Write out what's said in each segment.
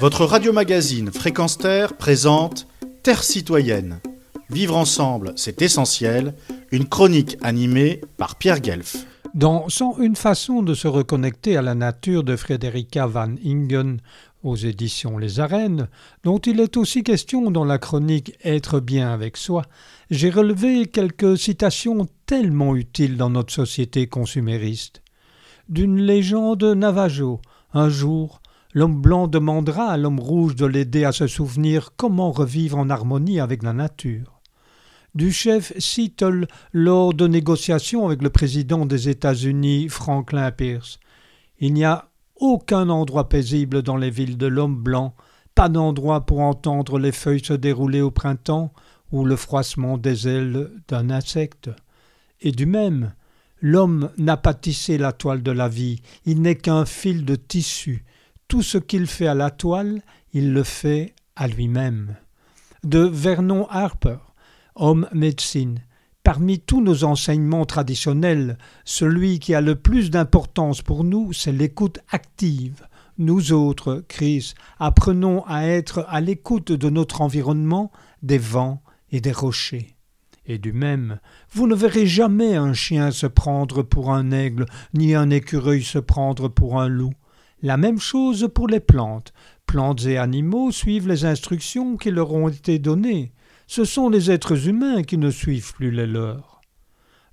Votre radio-magazine Fréquence Terre présente Terre citoyenne. Vivre ensemble, c'est essentiel. Une chronique animée par Pierre Guelf. Dans une façon de se reconnecter à la nature de Frederica van Ingen aux éditions Les Arènes, dont il est aussi question dans la chronique Être bien avec soi, j'ai relevé quelques citations tellement utiles dans notre société consumériste. D'une légende navajo, un jour, l'homme blanc demandera à l'homme rouge de l'aider à se souvenir comment revivre en harmonie avec la nature. Du chef Seattle lors de négociations avec le président des États-Unis, Franklin Pierce. Il n'y a aucun endroit paisible dans les villes de l'homme blanc, pas d'endroit pour entendre les feuilles se dérouler au printemps ou le froissement des ailes d'un insecte. Et du même, l'homme n'a pas tissé la toile de la vie, il n'est qu'un fil de tissu. Tout ce qu'il fait à la toile, il le fait à lui-même. De Vernon Harper, homme médecine, Parmi tous nos enseignements traditionnels, celui qui a le plus d'importance pour nous, c'est l'écoute active. Nous autres, Chris, apprenons à être à l'écoute de notre environnement, des vents et des rochers. Et du même, vous ne verrez jamais un chien se prendre pour un aigle, ni un écureuil se prendre pour un loup. La même chose pour les plantes. Plantes et animaux suivent les instructions qui leur ont été données ce sont les êtres humains qui ne suivent plus les leurs.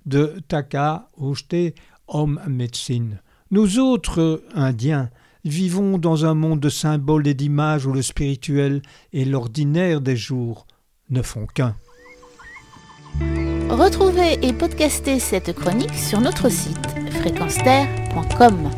De Taka Oshte, homme médecine. Nous autres, Indiens, vivons dans un monde de symboles et d'images où le spirituel et l'ordinaire des jours ne font qu'un. Retrouvez et podcastez cette chronique sur notre site fréquenceterre.com.